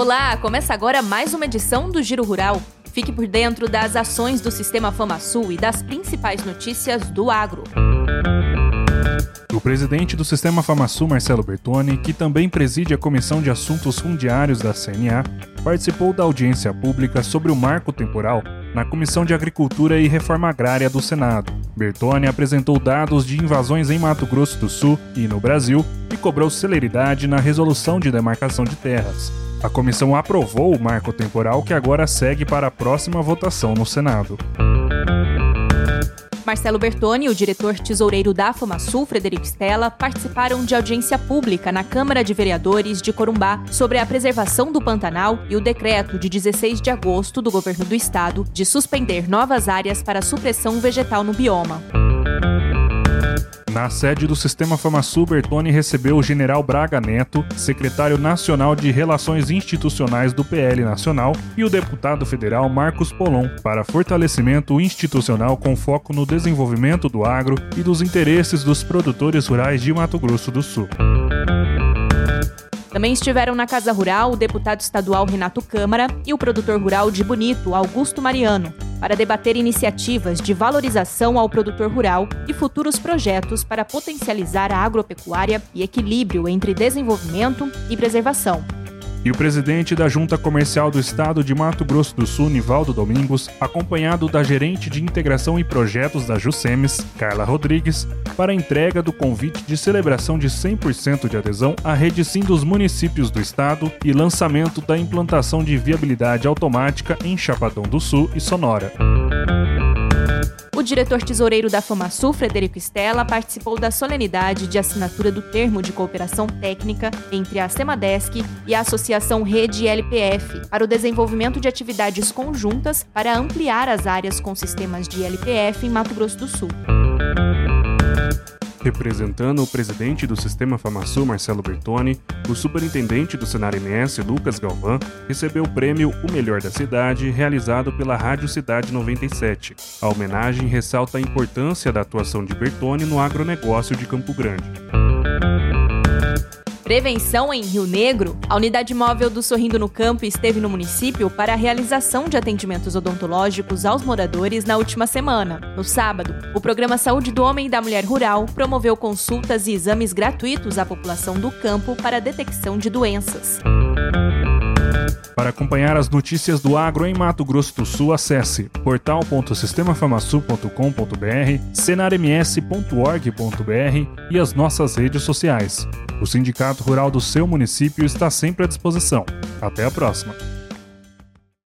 Olá, começa agora mais uma edição do Giro Rural. Fique por dentro das ações do Sistema FamaSul e das principais notícias do agro. O presidente do Sistema FamaSul, Marcelo Bertoni, que também preside a Comissão de Assuntos Fundiários da CNA, participou da audiência pública sobre o marco temporal na Comissão de Agricultura e Reforma Agrária do Senado. Bertoni apresentou dados de invasões em Mato Grosso do Sul e no Brasil e cobrou celeridade na resolução de demarcação de terras. A comissão aprovou o marco temporal que agora segue para a próxima votação no Senado. Marcelo Bertoni e o diretor tesoureiro da FamaSul, Frederico Stella, participaram de audiência pública na Câmara de Vereadores de Corumbá sobre a preservação do Pantanal e o decreto de 16 de agosto do governo do estado de suspender novas áreas para supressão vegetal no bioma. Na sede do Sistema FamaSul, Bertoni recebeu o general Braga Neto, secretário nacional de Relações Institucionais do PL Nacional, e o deputado federal Marcos Polon, para fortalecimento institucional com foco no desenvolvimento do agro e dos interesses dos produtores rurais de Mato Grosso do Sul. Também estiveram na Casa Rural o deputado estadual Renato Câmara e o produtor rural de Bonito, Augusto Mariano, para debater iniciativas de valorização ao produtor rural e futuros projetos para potencializar a agropecuária e equilíbrio entre desenvolvimento e preservação. E o presidente da Junta Comercial do Estado de Mato Grosso do Sul, Nivaldo Domingos, acompanhado da gerente de integração e projetos da Jusemes, Carla Rodrigues, para a entrega do convite de celebração de 100% de adesão à rede SIM dos municípios do estado e lançamento da implantação de viabilidade automática em Chapadão do Sul e Sonora. O diretor tesoureiro da FamaSul, Frederico Stella, participou da solenidade de assinatura do termo de cooperação técnica entre a Semadesc e a Associação Rede LPF para o desenvolvimento de atividades conjuntas para ampliar as áreas com sistemas de LPF em Mato Grosso do Sul. Representando o presidente do Sistema FamaSul, Marcelo Bertoni, o superintendente do Senar MS, Lucas Galvão, recebeu o prêmio O Melhor da Cidade, realizado pela Rádio Cidade 97. A homenagem ressalta a importância da atuação de Bertoni no agronegócio de Campo Grande. Prevenção em Rio Negro, a unidade móvel do Sorrindo no Campo esteve no município para a realização de atendimentos odontológicos aos moradores na última semana. No sábado, o programa Saúde do Homem e da Mulher Rural promoveu consultas e exames gratuitos à população do campo para a detecção de doenças. Para acompanhar as notícias do agro em Mato Grosso do Sul, acesse portal.sistemafamasul.com.br, cenarms.org.br e as nossas redes sociais. O Sindicato Rural do seu município está sempre à disposição. Até a próxima!